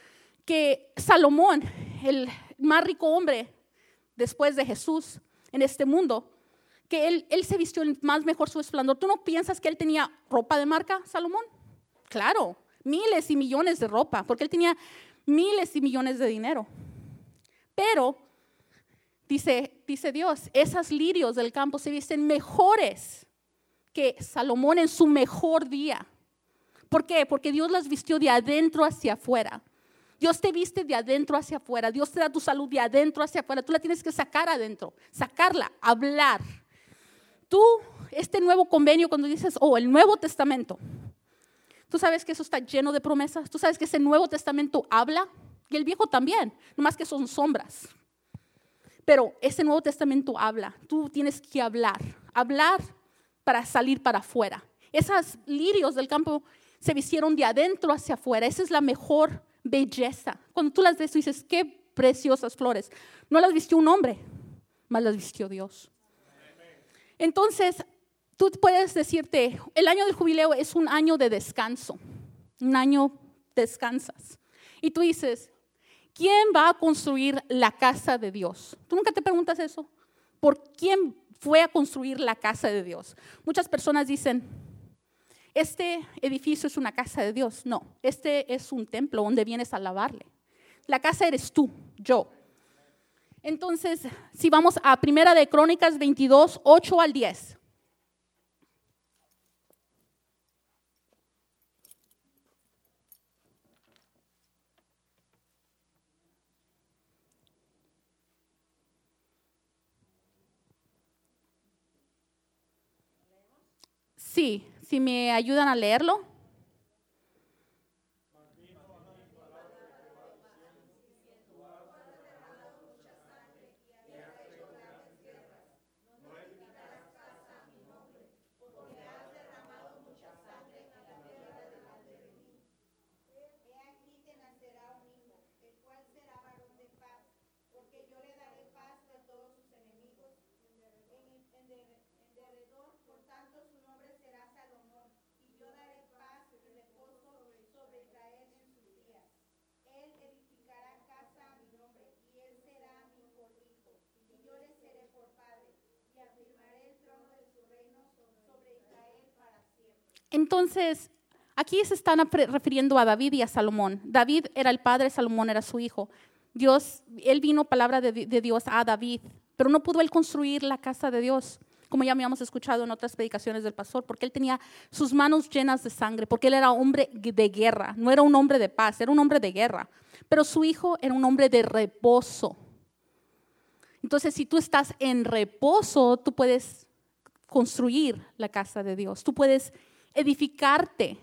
que Salomón, el más rico hombre después de Jesús en este mundo, que él, él se vistió más mejor su esplendor. ¿Tú no piensas que él tenía ropa de marca, Salomón? Claro, miles y millones de ropa, porque él tenía miles y millones de dinero. Pero, dice, dice Dios, esas lirios del campo se visten mejores que Salomón en su mejor día. ¿Por qué? Porque Dios las vistió de adentro hacia afuera. Dios te viste de adentro hacia afuera. Dios te da tu salud de adentro hacia afuera. Tú la tienes que sacar adentro, sacarla, hablar. Tú, este nuevo convenio, cuando dices, oh, el Nuevo Testamento, Tú sabes que eso está lleno de promesas. Tú sabes que ese Nuevo Testamento habla y el Viejo también, nomás que son sombras. Pero ese Nuevo Testamento habla. Tú tienes que hablar, hablar para salir para afuera. Esas lirios del campo se vistieron de adentro hacia afuera. Esa es la mejor belleza. Cuando tú las ves, dices, qué preciosas flores. No las vistió un hombre, más las vistió Dios. Entonces, tú puedes decirte, el año del jubileo es un año de descanso, un año descansas. Y tú dices, ¿quién va a construir la casa de Dios? ¿Tú nunca te preguntas eso? ¿Por quién fue a construir la casa de Dios? Muchas personas dicen, este edificio es una casa de Dios. No, este es un templo donde vienes a alabarle. La casa eres tú, yo. Entonces, si vamos a Primera de Crónicas 22, 8 al 10. Sí, si me ayudan a leerlo. Entonces, aquí se están refiriendo a David y a Salomón. David era el padre, Salomón era su hijo. Dios, él vino palabra de, Dios a David, pero no pudo él construir la casa de Dios, como ya habíamos escuchado en otras predicaciones del pastor, porque él tenía sus manos llenas de sangre, porque él era hombre de guerra, no era un hombre de paz, era un hombre de guerra. Pero su hijo era un hombre de reposo. Entonces, si tú estás en reposo, tú puedes construir la casa de Dios, tú puedes edificarte.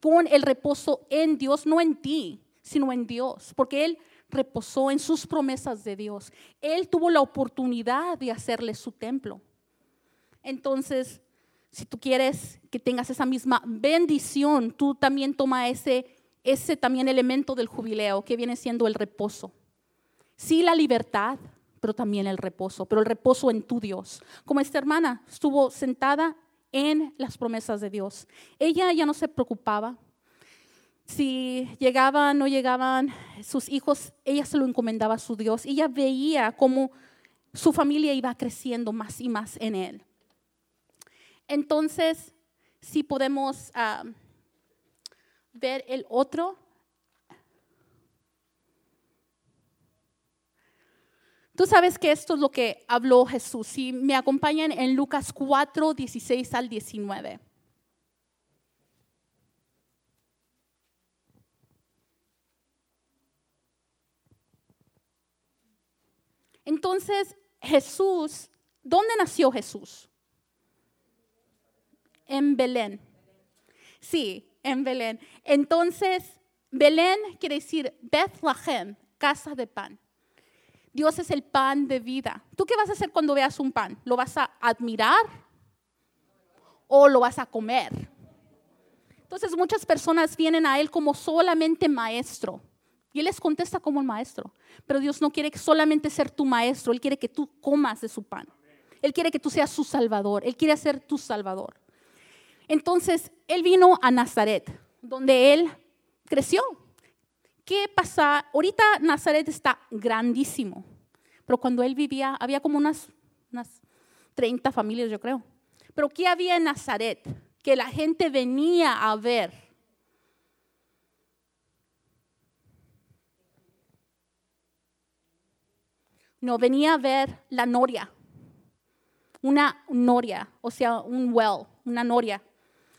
Pon el reposo en Dios, no en ti, sino en Dios, porque Él reposó en sus promesas de Dios. Él tuvo la oportunidad de hacerle su templo. Entonces, si tú quieres que tengas esa misma bendición, tú también toma ese, ese también elemento del jubileo que viene siendo el reposo. Sí, la libertad, pero también el reposo, pero el reposo en tu Dios. Como esta hermana estuvo sentada en las promesas de Dios. Ella ya no se preocupaba si llegaban o no llegaban sus hijos, ella se lo encomendaba a su Dios. Ella veía cómo su familia iba creciendo más y más en él. Entonces, si podemos ah, ver el otro, Tú sabes que esto es lo que habló Jesús. Si me acompañan en Lucas 4, 16 al 19. Entonces, Jesús, ¿dónde nació Jesús? En Belén. Sí, en Belén. Entonces, Belén quiere decir Bethlehem, casa de pan. Dios es el pan de vida. ¿Tú qué vas a hacer cuando veas un pan? ¿Lo vas a admirar o lo vas a comer? Entonces muchas personas vienen a Él como solamente maestro. Y Él les contesta como el maestro. Pero Dios no quiere solamente ser tu maestro, Él quiere que tú comas de su pan. Él quiere que tú seas su salvador, Él quiere ser tu salvador. Entonces, Él vino a Nazaret, donde Él creció. ¿Qué pasa? Ahorita Nazaret está grandísimo, pero cuando Él vivía había como unas, unas 30 familias, yo creo. Pero ¿qué había en Nazaret? Que la gente venía a ver No, venía a ver la noria, una noria, o sea, un well, una noria,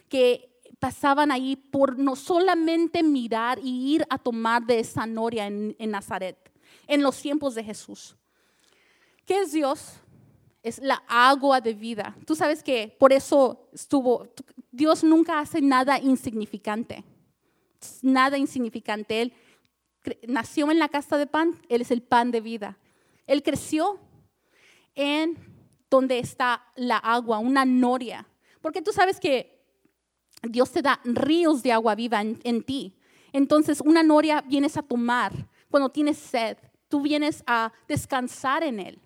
que pasaban ahí por no solamente mirar y ir a tomar de esa noria en, en Nazaret, en los tiempos de Jesús. ¿Qué es Dios? Es la agua de vida. Tú sabes que por eso estuvo, Dios nunca hace nada insignificante, nada insignificante. Él nació en la casa de pan, Él es el pan de vida. Él creció en donde está la agua, una noria. Porque tú sabes que Dios te da ríos de agua viva en, ti. Entonces, una noria vienes a tomar cuando tienes sed. Tú vienes a descansar en Él.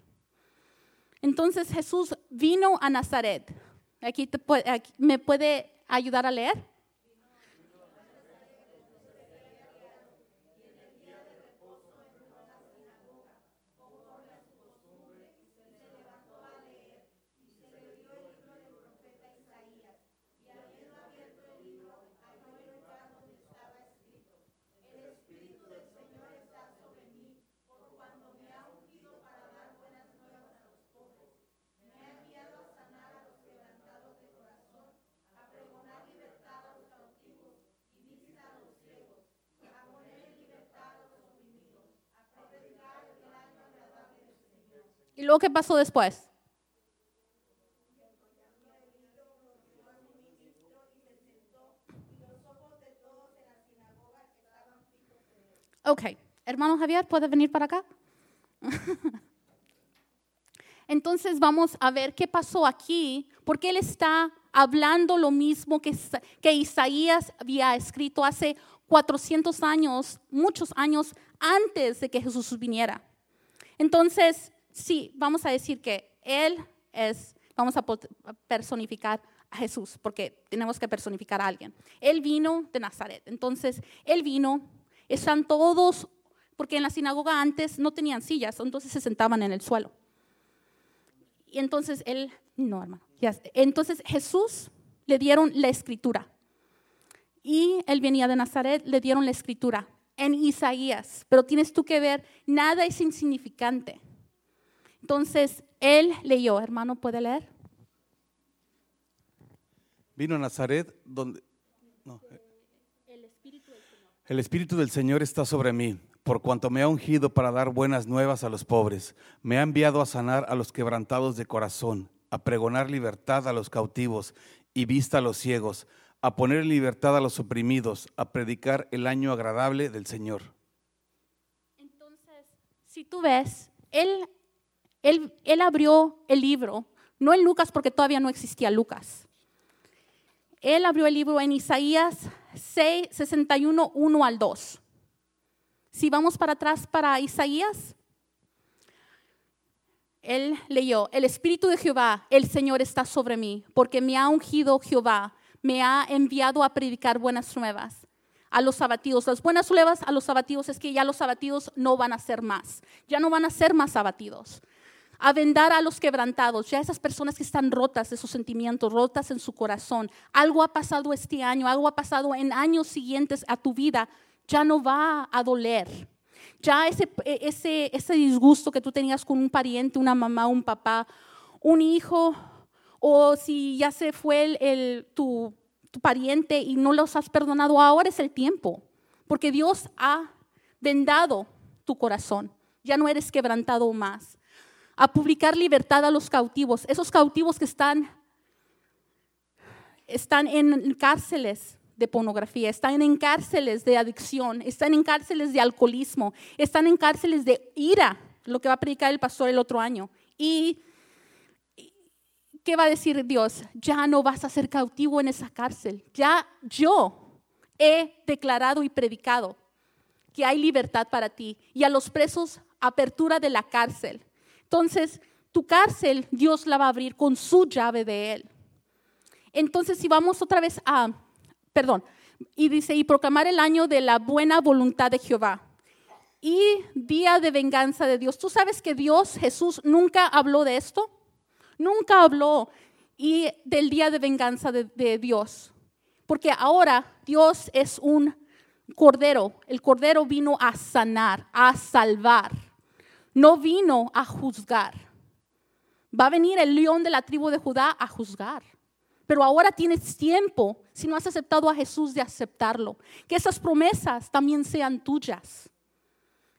Entonces, Jesús vino a Nazaret. Aquí, ¿Me puede ayudar a leer? ¿Y luego qué pasó después? Ok, hermano Javier, ¿puede venir para acá? *laughs* Entonces vamos a ver qué pasó aquí, porque él está hablando lo mismo que, que Isaías había escrito hace 400 años, muchos años antes de que Jesús viniera. Entonces, sí, vamos a decir que Él es, vamos a personificar a Jesús, porque tenemos que personificar a alguien. Él vino de Nazaret, entonces Él vino, están todos, porque en la sinagoga antes no tenían sillas, entonces se sentaban en el suelo. Y entonces Él, no hermano, entonces Jesús le dieron la escritura. Y Él venía de Nazaret, le dieron la escritura en Isaías, pero tienes tú que ver, nada es insignificante. Entonces, él leyó, hermano, ¿puede leer? Vino a Nazaret donde... Eh. el, Espíritu del Señor. el Espíritu del Señor está sobre mí, por cuanto me ha ungido para dar buenas nuevas a los pobres. Me ha enviado a sanar a los quebrantados de corazón, a pregonar libertad a los cautivos y vista a los ciegos, a poner en libertad a los oprimidos, a predicar el año agradable del Señor. Entonces, si tú ves, Él él, abrió el libro, no en Lucas porque todavía no existía Lucas. Él abrió el libro en Isaías 6, 61, 1 al 2. Si vamos para atrás para Isaías, él leyó, el Espíritu de Jehová, el Señor está sobre mí, porque me ha ungido Jehová, me ha enviado a predicar buenas nuevas a los abatidos. Las buenas nuevas a los abatidos es que ya los abatidos no van a ser más, ya no van a ser más abatidos a vendar a los quebrantados, ya esas personas que están rotas de sus sentimientos, rotas en su corazón. Algo ha pasado este año, algo ha pasado en años siguientes a tu vida, ya no va a doler. Ya ese, ese, ese disgusto que tú tenías con un pariente, una mamá, un papá, un hijo, o si ya se fue el, tu, tu pariente y no los has perdonado, ahora es el tiempo, porque Dios ha vendado tu corazón, ya no eres quebrantado más a publicar libertad a los cautivos, esos cautivos que están, están en cárceles de pornografía, están en cárceles de adicción, están en cárceles de alcoholismo, están en cárceles de ira, lo que va a predicar el pastor el otro año. Y ¿qué va a decir Dios? Ya no vas a ser cautivo en esa cárcel. Ya yo he declarado y predicado que hay libertad para ti y a los presos apertura de la cárcel. Entonces, tu cárcel Dios la va a abrir con su llave de él. Entonces, si vamos otra vez a, perdón, y dice, y proclamar el año de la buena voluntad de Jehová y día de venganza de Dios. Tú sabes que Dios, Jesús, nunca habló de esto, nunca habló y del día de venganza de, de Dios, porque ahora Dios es un cordero. El cordero vino a sanar, a salvar. No vino a juzgar. Va a venir el león de la tribu de Judá a juzgar. Pero ahora tienes tiempo, si no has aceptado a Jesús, de aceptarlo. Que esas promesas también sean tuyas.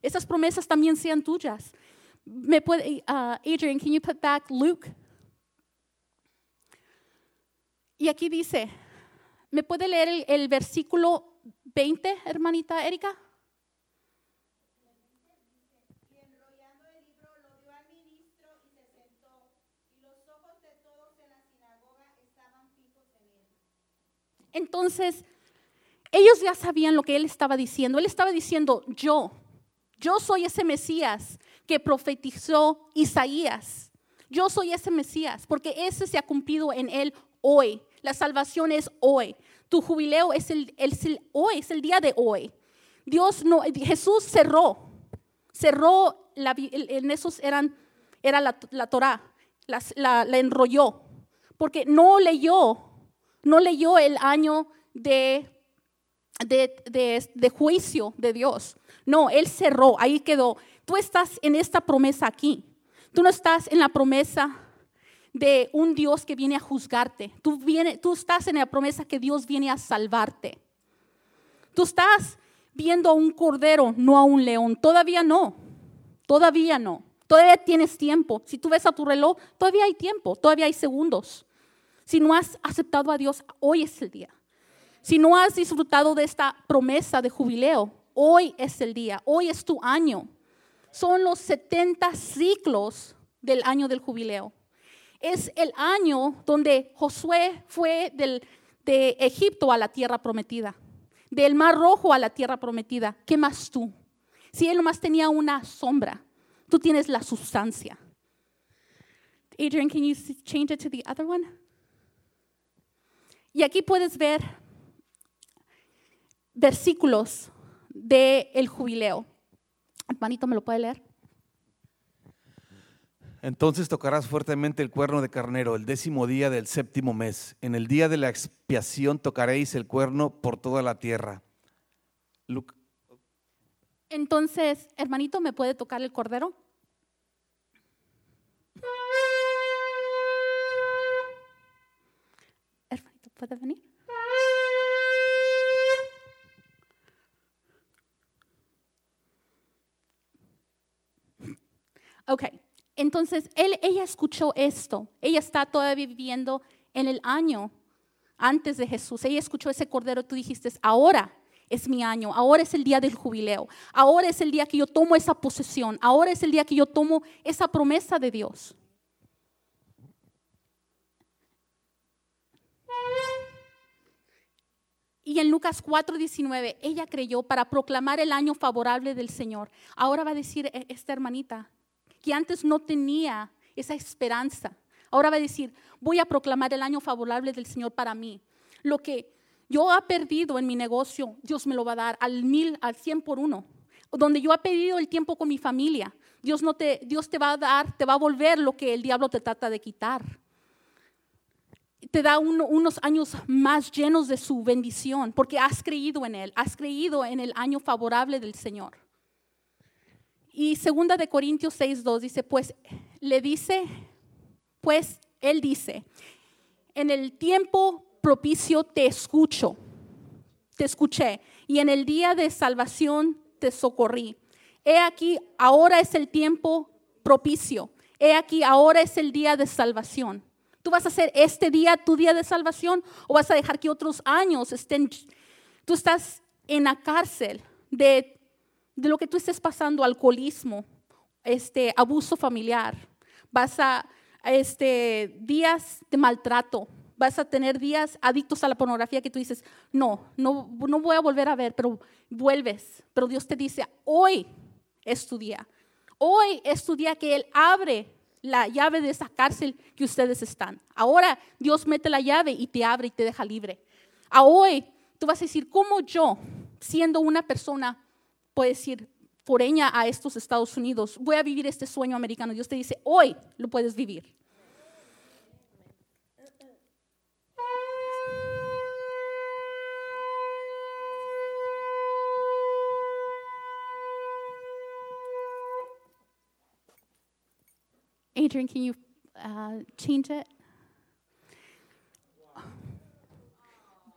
Esas promesas también sean tuyas. Me puede, uh, Adrian, can you put back Luke? Y aquí dice, ¿me puede leer el, el versículo 20, hermanita Erika. Entonces, ellos ya sabían lo que él estaba diciendo. Él estaba diciendo, yo, yo soy ese Mesías que profetizó Isaías. Yo soy ese Mesías, porque ese se ha cumplido en él hoy. La salvación es hoy. Tu jubileo es el, hoy, es el día de hoy. Dios no, Jesús cerró, cerró, la, en esos eran, era la, la Torah, la, enrolló, porque no leyó, no leyó el año de, de, de, juicio de Dios. No, Él cerró, ahí quedó. Tú estás en esta promesa aquí. Tú no estás en la promesa de un Dios que viene a juzgarte. Tú, viene, tú estás en la promesa que Dios viene a salvarte. Tú estás viendo a un cordero, no a un león. Todavía no. Todavía no. Todavía tienes tiempo. Si tú ves a tu reloj, todavía hay tiempo, todavía hay segundos. Si no has aceptado a Dios, hoy es el día. Si no has disfrutado de esta promesa de jubileo, hoy es el día, hoy es tu año. Son los 70 ciclos del año del jubileo es el año donde Josué fue del, de Egipto a la tierra prometida, del Mar Rojo a la tierra prometida. ¿Qué más tú? Si él nomás tenía una sombra, tú tienes la sustancia. Adrian, can you change it to the other one? Y aquí puedes ver versículos del el jubileo. Hermanito, ¿me lo puede leer? Entonces tocarás fuertemente el cuerno de carnero el décimo día del séptimo mes. En el día de la expiación tocaréis el cuerno por toda la tierra. Entonces, hermanito, ¿me puede tocar el cordero? ¿Puede venir? Okay. Entonces, él, ella escuchó esto. Ella está todavía viviendo en el año antes de Jesús. Ella escuchó ese cordero. Tú dijiste, ahora es mi año. Ahora es el día del jubileo. Ahora es el día que yo tomo esa posesión. Ahora es el día que yo tomo esa promesa de Dios. Y en Lucas 4:19, ella creyó para proclamar el año favorable del Señor. Ahora va a decir e, esta hermanita, que antes no tenía esa esperanza. Ahora va a decir, voy a proclamar el año favorable del Señor para mí. Lo que yo he perdido en mi negocio, Dios me lo va a dar al mil, al cien por uno. Donde yo he perdido el tiempo con mi familia, Dios, no te, Dios te va a dar, te va a volver lo que el diablo te trata de quitar. Te da unos años más llenos de su bendición, porque has creído en Él, has creído en el año favorable del Señor. Y segunda de Corintios 6:2 dice, pues le dice, pues él dice, en el tiempo propicio te escucho, te escuché, y en el día de salvación te socorrí. He aquí, ahora es el tiempo propicio, He aquí, ahora es el día de salvación. ¿Tú vas a hacer este día tu día de salvación o vas a dejar que otros años estén... Tú estás en la cárcel de, de lo que tú estés pasando, alcoholismo, este, abuso familiar. Vas a este, días de maltrato, vas a tener días adictos a la pornografía que tú dices, no, no, no voy a volver a ver, pero vuelves. Pero Dios te dice, hoy es tu día. Hoy es tu día que Él abre la llave de esa cárcel que ustedes están. Ahora Dios mete la llave y te abre y te deja libre. A hoy tú vas a decir, ¿cómo yo, siendo una persona, puedo decir, foreña a estos Estados Unidos, voy a vivir este sueño americano? Dios te dice, hoy lo puedes vivir. Adrian, can you uh, change it?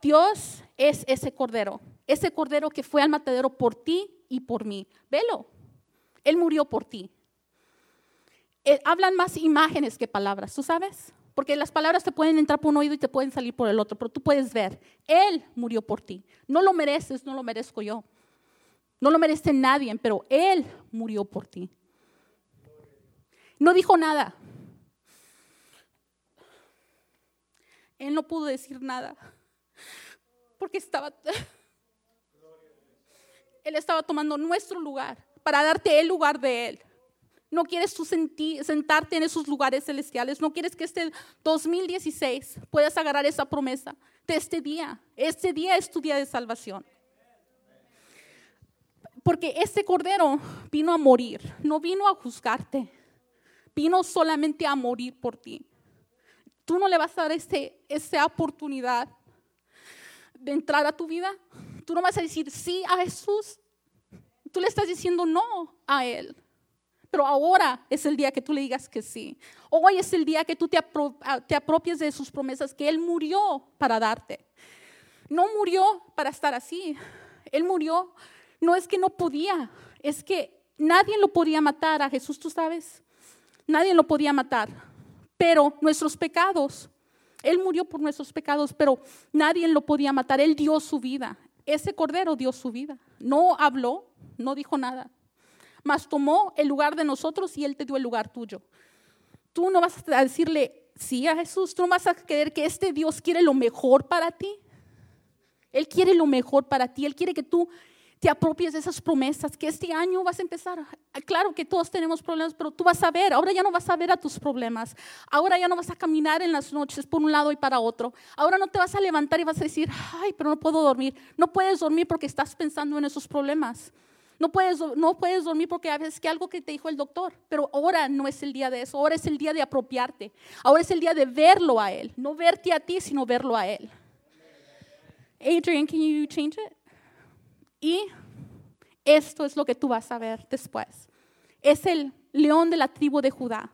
Dios es ese cordero, ese cordero que fue al matadero por ti y por mí. Velo, Él murió por ti. Eh, hablan más imágenes que palabras, ¿tú sabes? Porque las palabras te pueden entrar por un oído y te pueden salir por el otro, pero tú puedes ver, Él murió por ti. No lo mereces, no lo merezco yo. No lo merece nadie, pero Él murió por ti. No dijo nada. Él no pudo decir nada porque estaba *laughs* él estaba tomando nuestro lugar para darte el lugar de él. No quieres tú sentarte en esos lugares celestiales. No quieres que este 2016 puedas agarrar esa promesa de este día. Este día es tu día de salvación. Porque este cordero vino a morir, no vino a juzgarte vino solamente a morir por ti. Tú no le vas a dar ese, esa oportunidad de entrar a tu vida. Tú no vas a decir sí a Jesús. Tú le estás diciendo no a Él. Pero ahora es el día que tú le digas que sí. Hoy es el día que tú te, te apropies de sus promesas, que Él murió para darte. No murió para estar así. Él murió, no es que no podía, es que nadie lo podía matar a Jesús, tú sabes. Nadie lo podía matar, pero nuestros pecados, Él murió por nuestros pecados, pero nadie lo podía matar. Él dio su vida. Ese cordero dio su vida. No habló, no dijo nada, mas tomó el lugar de nosotros y Él te dio el lugar tuyo. Tú no vas a decirle sí a Jesús, tú no vas a creer que este Dios quiere lo mejor para ti. Él quiere lo mejor para ti. Él quiere que tú te apropies de esas promesas, que este año vas a empezar. Claro que todos tenemos problemas, pero tú vas a ver, ahora ya no vas a ver a tus problemas, ahora ya no vas a caminar en las noches por un lado y para otro, ahora no te vas a levantar y vas a decir, ay, pero no puedo dormir. No puedes dormir porque estás pensando en esos problemas. No puedes, no puedes dormir porque a veces que algo que te dijo el doctor, pero ahora no es el día de eso, ahora es el día de apropiarte, ahora es el día de verlo a Él, no verte a ti, sino verlo a Él. Adrian, can you change it? Y esto es lo que tú vas a ver después. Es el león de la tribu de Judá.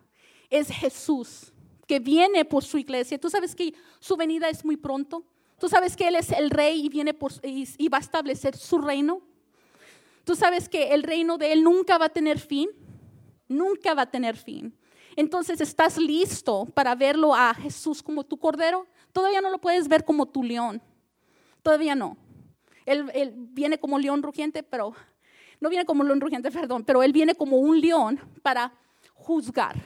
Es Jesús que viene por su iglesia. Tú sabes que su venida es muy pronto. Tú sabes que Él es el rey y, viene y, va a establecer su reino. Tú sabes que el reino de Él nunca va a tener fin. Nunca va a tener fin. Entonces, ¿estás listo para verlo a Jesús como tu cordero? Todavía no lo puedes ver como tu león. Todavía no. Él, viene como león rugiente, pero no viene como león rugiente, *laughs* perdón, pero él viene como un león para juzgar.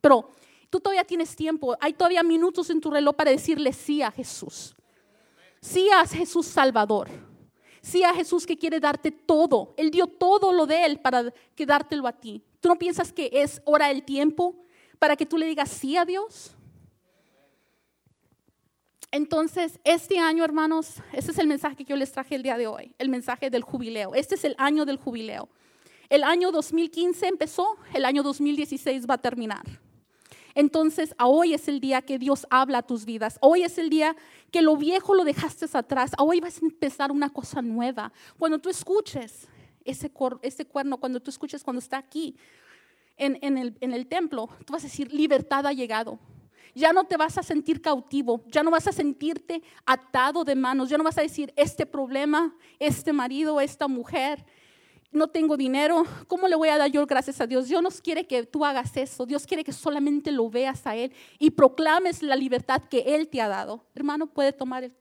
Pero tú todavía tienes tiempo, hay todavía minutos en tu reloj para decirle sí a Jesús. Sí a Jesús Salvador. Sí a Jesús que quiere darte todo. Él dio todo lo de Él para que dártelo a ti. ¿Tú no piensas que es hora del tiempo para que tú le digas sí a Dios? Entonces, este año, hermanos, ese es el mensaje que yo les traje el día de hoy, el mensaje del jubileo. Este es el año del jubileo. El año 2015 empezó, el año 2016 va a terminar. Entonces, hoy es el día que Dios habla a tus vidas. Hoy es el día que lo viejo lo dejaste atrás. Hoy vas a empezar una cosa nueva. Cuando tú escuches ese, cuerno, cuando tú escuches cuando está aquí en, el, en el templo, tú vas a decir, libertad ha llegado ya no te vas a sentir cautivo, ya no vas a sentirte atado de manos, ya no vas a decir, este problema, este marido, esta mujer, no tengo dinero, ¿cómo le voy a dar yo gracias a Dios? Dios no quiere que tú hagas eso, Dios quiere que solamente lo veas a Él y proclames la libertad que Él te ha dado. Hermano, puede tomar el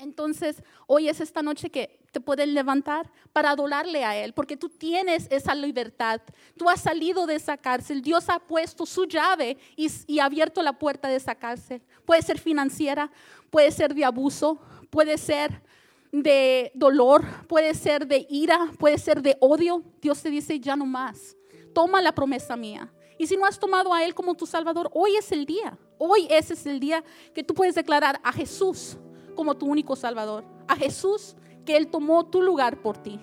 Entonces, hoy es esta noche que te puedes levantar para adorarle a Él, porque tú tienes esa libertad. Tú has salido de esa cárcel. Dios ha puesto su llave y, ha abierto la puerta de esa cárcel. Puede ser financiera, puede ser de abuso, puede ser de dolor, puede ser de ira, puede ser de odio. Dios te dice, ya no más. Toma la promesa mía. Y si no has tomado a Él como tu Salvador, hoy es el día. Hoy ese es el día que tú puedes declarar a Jesús como tu único Salvador. A Jesús que Él tomó tu lugar por ti.